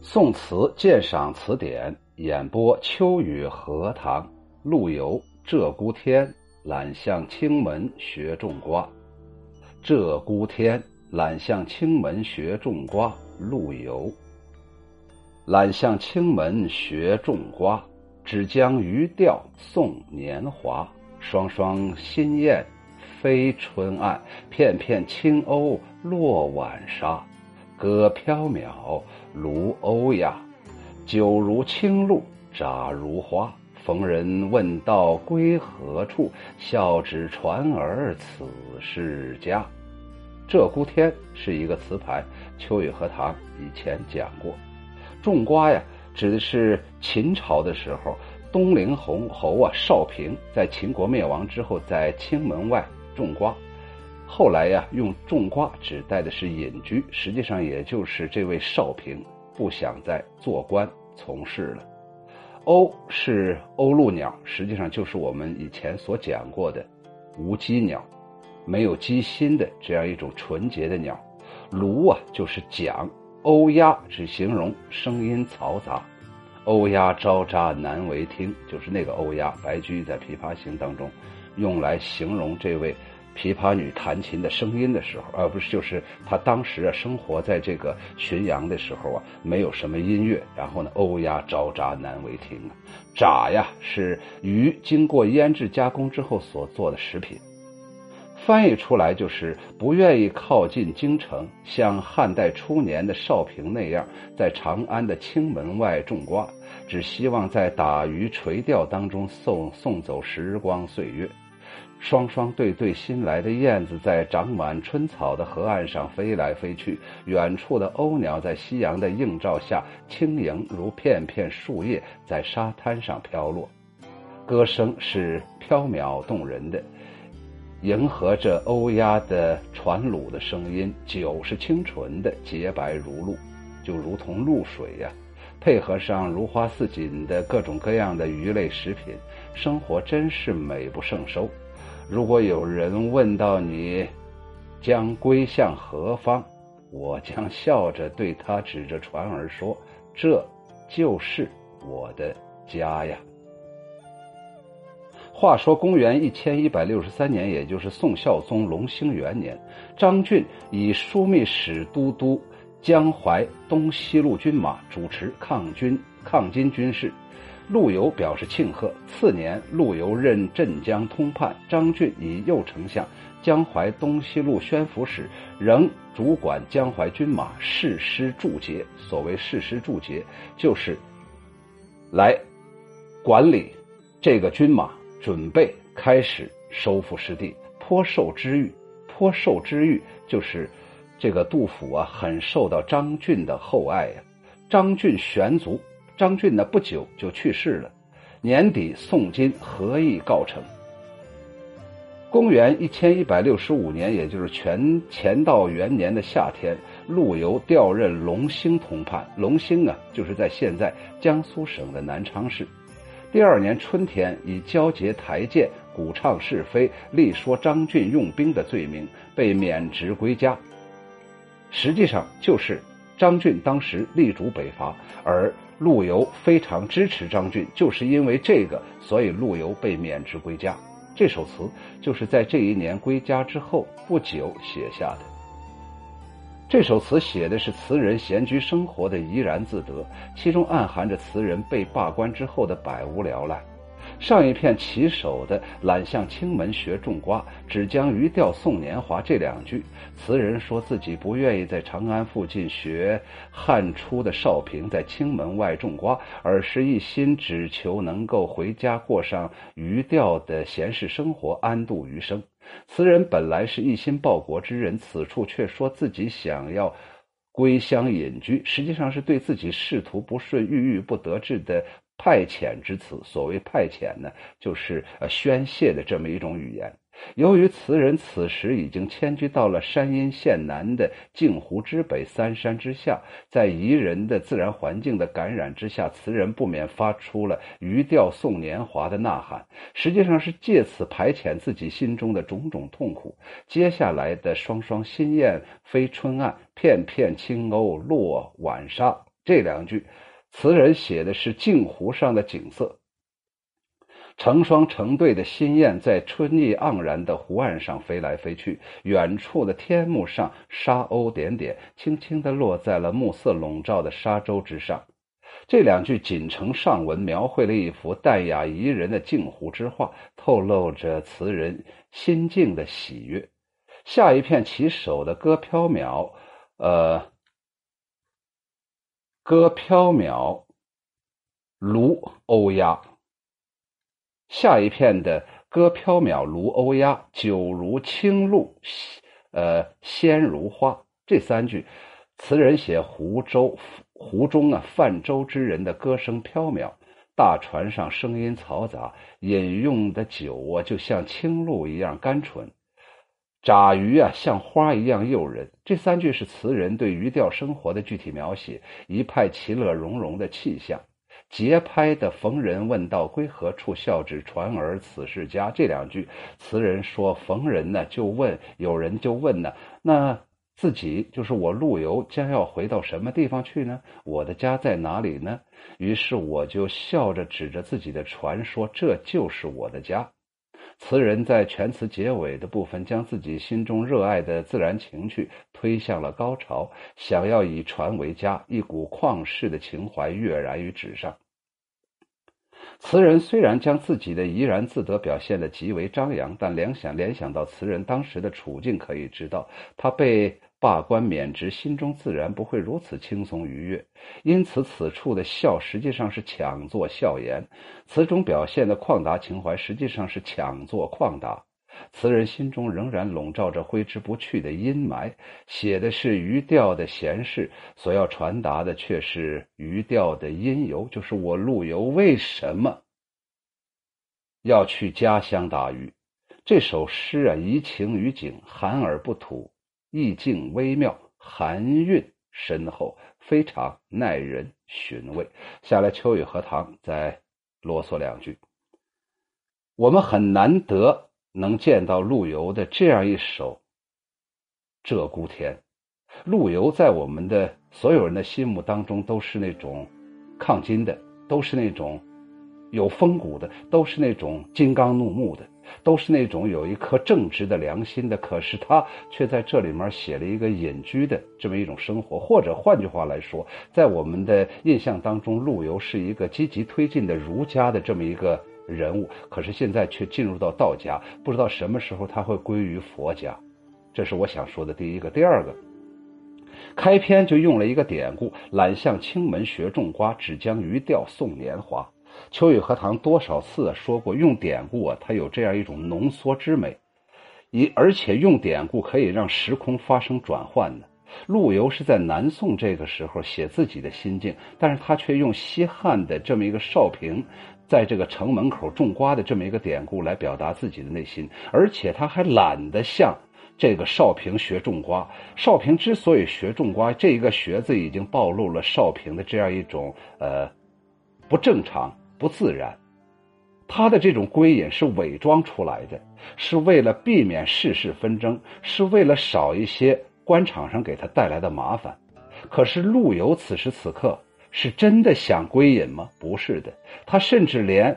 宋词鉴赏词典演播：秋雨荷塘，陆游。鹧鸪天，揽向青门学种瓜。鹧鸪天，揽向青门学种瓜。陆游。揽向青门学种瓜，只将渔钓送年华。双双新燕飞春岸，片片青鸥落晚沙。歌缥缈，如欧亚；酒如清露，乍如花。逢人问道归何处？笑指船儿此是家。鹧鸪天是一个词牌，秋雨荷塘以前讲过。种瓜呀，指的是秦朝的时候，东陵侯侯啊少平在秦国灭亡之后，在青门外种瓜。后来呀，用种瓜指代的是隐居，实际上也就是这位少平不想再做官从事了。鸥是鸥鹭鸟，实际上就是我们以前所讲过的无鸡鸟，没有鸡心的这样一种纯洁的鸟。卢啊，就是讲欧鸦，只形容声音嘈杂。欧鸦招喳难为听，就是那个欧鸦。白居易在《琵琶行》当中用来形容这位。琵琶女弹琴的声音的时候，而不是就是她当时啊生活在这个浔阳的时候啊，没有什么音乐，然后呢，欧鸦招喳难为听啊。炸呀是鱼经过腌制加工之后所做的食品，翻译出来就是不愿意靠近京城，像汉代初年的少平那样，在长安的青门外种瓜，只希望在打鱼垂钓当中送送走时光岁月。双双对对新来的燕子在长满春草的河岸上飞来飞去，远处的鸥鸟在夕阳的映照下轻盈如片片树叶在沙滩上飘落，歌声是飘渺动人的，迎合着欧鸦的传鲁的声音。酒是清纯的，洁白如露，就如同露水呀。配合上如花似锦的各种各样的鱼类食品，生活真是美不胜收。如果有人问到你将归向何方，我将笑着对他指着船儿说：“这就是我的家呀。”话说公元一千一百六十三年，也就是宋孝宗隆兴元年，张俊以枢密使都督江淮东西路军马，主持抗军抗金军事。陆游表示庆贺。次年，陆游任镇江通判，张俊以右丞相、江淮东西路宣抚使，仍主管江淮军马誓师驻节。所谓誓师驻节，就是来管理这个军马，准备开始收复失地，颇受知遇。颇受知遇，就是这个杜甫啊，很受到张俊的厚爱呀。张俊玄族。张俊呢，不久就去世了。年底，宋金和议告成。公元一千一百六十五年，也就是全乾道元年的夏天，陆游调任龙兴通判。龙兴啊，就是在现在江苏省的南昌市。第二年春天，以交结台谏、鼓唱是非、力说张俊用兵的罪名，被免职归家。实际上，就是张俊当时力主北伐，而。陆游非常支持张俊，就是因为这个，所以陆游被免职归家。这首词就是在这一年归家之后不久写下的。这首词写的是词人闲居生活的怡然自得，其中暗含着词人被罢官之后的百无聊赖。上一片起手的“揽向青门学种瓜，只将渔钓送年华”这两句，词人说自己不愿意在长安附近学汉初的少平在青门外种瓜，而是一心只求能够回家过上渔钓的闲适生活，安度余生。词人本来是一心报国之人，此处却说自己想要归乡隐居，实际上是对自己仕途不顺、郁郁不得志的。派遣之词，所谓派遣呢，就是呃宣泄的这么一种语言。由于词人此时已经迁居到了山阴县南的镜湖之北三山之下，在宜人的自然环境的感染之下，词人不免发出了“渔钓送年华”的呐喊，实际上是借此排遣自己心中的种种痛苦。接下来的“双双新燕飞春岸，片片青鸥落晚沙”。这两句词人写的是镜湖上的景色。成双成对的新燕在春意盎然的湖岸上飞来飞去，远处的天幕上沙鸥点点，轻轻地落在了暮色笼罩的沙洲之上。这两句锦城上文描绘了一幅淡雅宜人的镜湖之画，透露着词人心境的喜悦。下一片起首的歌飘渺，呃，歌飘渺，卢欧鸦。下一片的歌飘渺卢欧鸦，酒如清露，呃，鲜如花。这三句，词人写湖州湖中啊泛舟之人的歌声飘渺，大船上声音嘈杂，饮用的酒啊就像清露一样甘醇，炸鱼啊像花一样诱人。这三句是词人对渔钓生活的具体描写，一派其乐融融的气象。节拍的逢人问道归何处，笑指船儿此是家。这两句词人说，逢人呢就问，有人就问呢，那自己就是我陆游将要回到什么地方去呢？我的家在哪里呢？于是我就笑着指着自己的船说：“这就是我的家。”词人在全词结尾的部分，将自己心中热爱的自然情趣推向了高潮，想要以船为家，一股旷世的情怀跃然于纸上。词人虽然将自己的怡然自得表现得极为张扬，但联想联想到词人当时的处境，可以知道他被。罢官免职，心中自然不会如此轻松愉悦。因此，此处的笑实际上是强作笑颜，词中表现的旷达情怀实际上是强作旷达。词人心中仍然笼罩着挥之不去的阴霾，写的是渔钓的闲事，所要传达的却是渔钓的因由，就是我陆游为什么要去家乡打鱼。这首诗啊，移情于景，含而不吐。意境微妙，含韵深厚，非常耐人寻味。下来，秋雨荷塘再啰嗦两句。我们很难得能见到陆游的这样一首《鹧鸪天》。陆游在我们的所有人的心目当中，都是那种抗金的，都是那种有风骨的，都是那种金刚怒目的。都是那种有一颗正直的良心的，可是他却在这里面写了一个隐居的这么一种生活，或者换句话来说，在我们的印象当中，陆游是一个积极推进的儒家的这么一个人物，可是现在却进入到道家，不知道什么时候他会归于佛家，这是我想说的第一个。第二个，开篇就用了一个典故：“懒向青门学种瓜，只将渔钓送年华。”秋雨荷塘多少次说过，用典故啊，它有这样一种浓缩之美，一而且用典故可以让时空发生转换呢。陆游是在南宋这个时候写自己的心境，但是他却用西汉的这么一个少平，在这个城门口种瓜的这么一个典故来表达自己的内心，而且他还懒得向这个少平学种瓜。少平之所以学种瓜，这一个“学”字已经暴露了少平的这样一种呃不正常。不自然，他的这种归隐是伪装出来的，是为了避免世事纷争，是为了少一些官场上给他带来的麻烦。可是陆游此时此刻是真的想归隐吗？不是的，他甚至连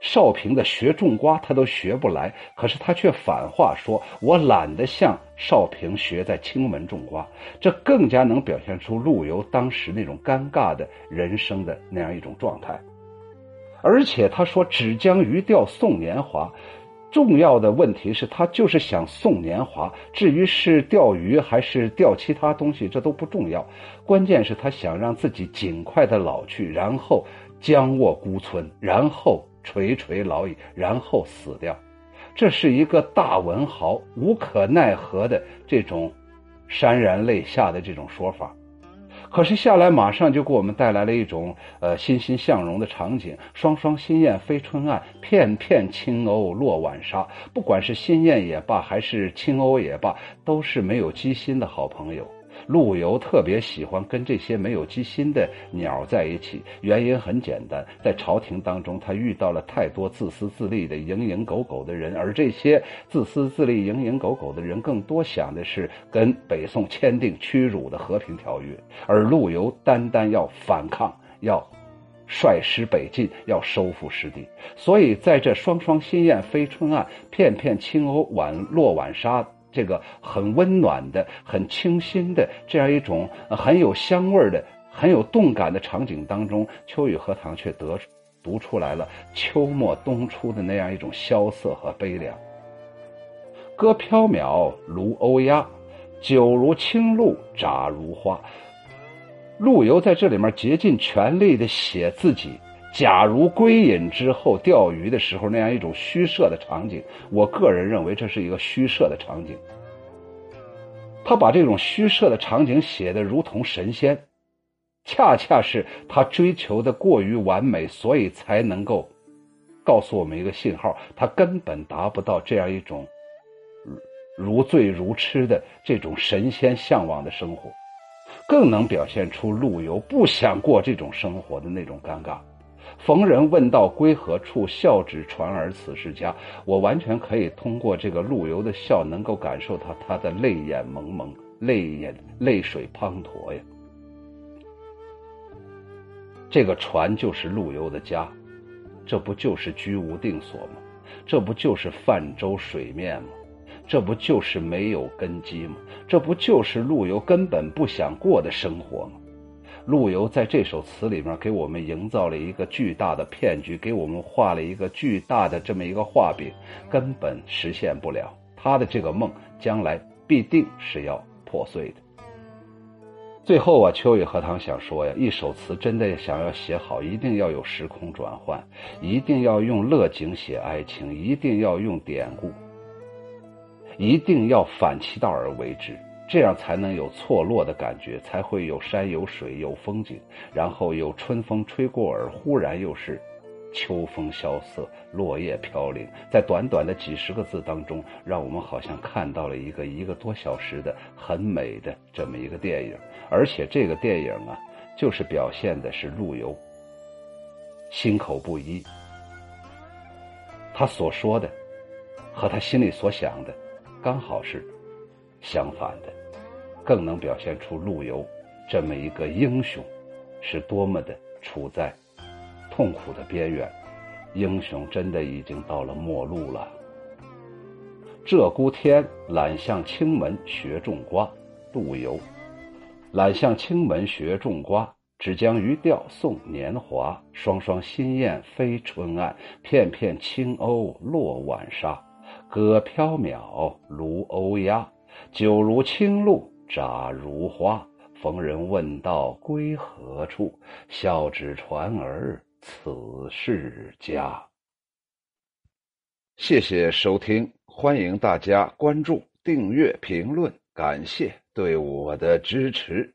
少平的学种瓜他都学不来，可是他却反话说：“我懒得向少平学在青门种瓜。”这更加能表现出陆游当时那种尴尬的人生的那样一种状态。而且他说只将鱼钓送年华，重要的问题是，他就是想送年华。至于是钓鱼还是钓其他东西，这都不重要。关键是他想让自己尽快的老去，然后将卧孤村，然后垂垂老矣，然后死掉。这是一个大文豪无可奈何的这种潸然泪下的这种说法。可是下来，马上就给我们带来了一种呃欣欣向荣的场景。双双新燕飞春岸，片片青鸥落晚沙。不管是新燕也罢，还是青鸥也罢，都是没有机心的好朋友。陆游特别喜欢跟这些没有机心的鸟在一起，原因很简单，在朝廷当中，他遇到了太多自私自利的蝇营狗苟的人，而这些自私自利、蝇营狗苟的人，更多想的是跟北宋签订屈辱的和平条约，而陆游单单要反抗，要率师北进，要收复失地。所以，在这“双双新燕飞春岸，片片青鸥晚落晚沙”。这个很温暖的、很清新的这样一种很有香味的、很有动感的场景当中，秋雨荷塘却得读出来了秋末冬初的那样一种萧瑟和悲凉。歌缥缈如欧鸦，酒如清露乍如花。陆游在这里面竭尽全力的写自己。假如归隐之后钓鱼的时候那样一种虚设的场景，我个人认为这是一个虚设的场景。他把这种虚设的场景写得如同神仙，恰恰是他追求的过于完美，所以才能够告诉我们一个信号：他根本达不到这样一种如醉如痴的这种神仙向往的生活，更能表现出陆游不想过这种生活的那种尴尬。逢人问道归何处，笑指传儿此是家。我完全可以通过这个陆游的笑，能够感受到他的泪眼蒙蒙，泪眼泪水滂沱呀。这个船就是陆游的家，这不就是居无定所吗？这不就是泛舟水面吗？这不就是没有根基吗？这不就是陆游根本不想过的生活吗？陆游在这首词里面给我们营造了一个巨大的骗局，给我们画了一个巨大的这么一个画饼，根本实现不了他的这个梦，将来必定是要破碎的。最后啊，秋雨荷塘想说呀，一首词真的想要写好，一定要有时空转换，一定要用乐景写哀情，一定要用典故，一定要反其道而为之。这样才能有错落的感觉，才会有山有水有风景，然后有春风吹过耳，忽然又是秋风萧瑟，落叶飘零。在短短的几十个字当中，让我们好像看到了一个一个多小时的很美的这么一个电影。而且这个电影啊，就是表现的是陆游心口不一，他所说的和他心里所想的刚好是相反的。更能表现出陆游这么一个英雄是多么的处在痛苦的边缘，英雄真的已经到了末路了。鹧鸪天，揽向青门学种瓜。陆游，揽向青门学种瓜，只将渔钓送年华。双双新燕飞春岸，片片青鸥落晚沙。歌缥缈如欧鸦，酒如清露。茶如花，逢人问道归何处？笑指船儿此是家。谢谢收听，欢迎大家关注、订阅、评论，感谢对我的支持。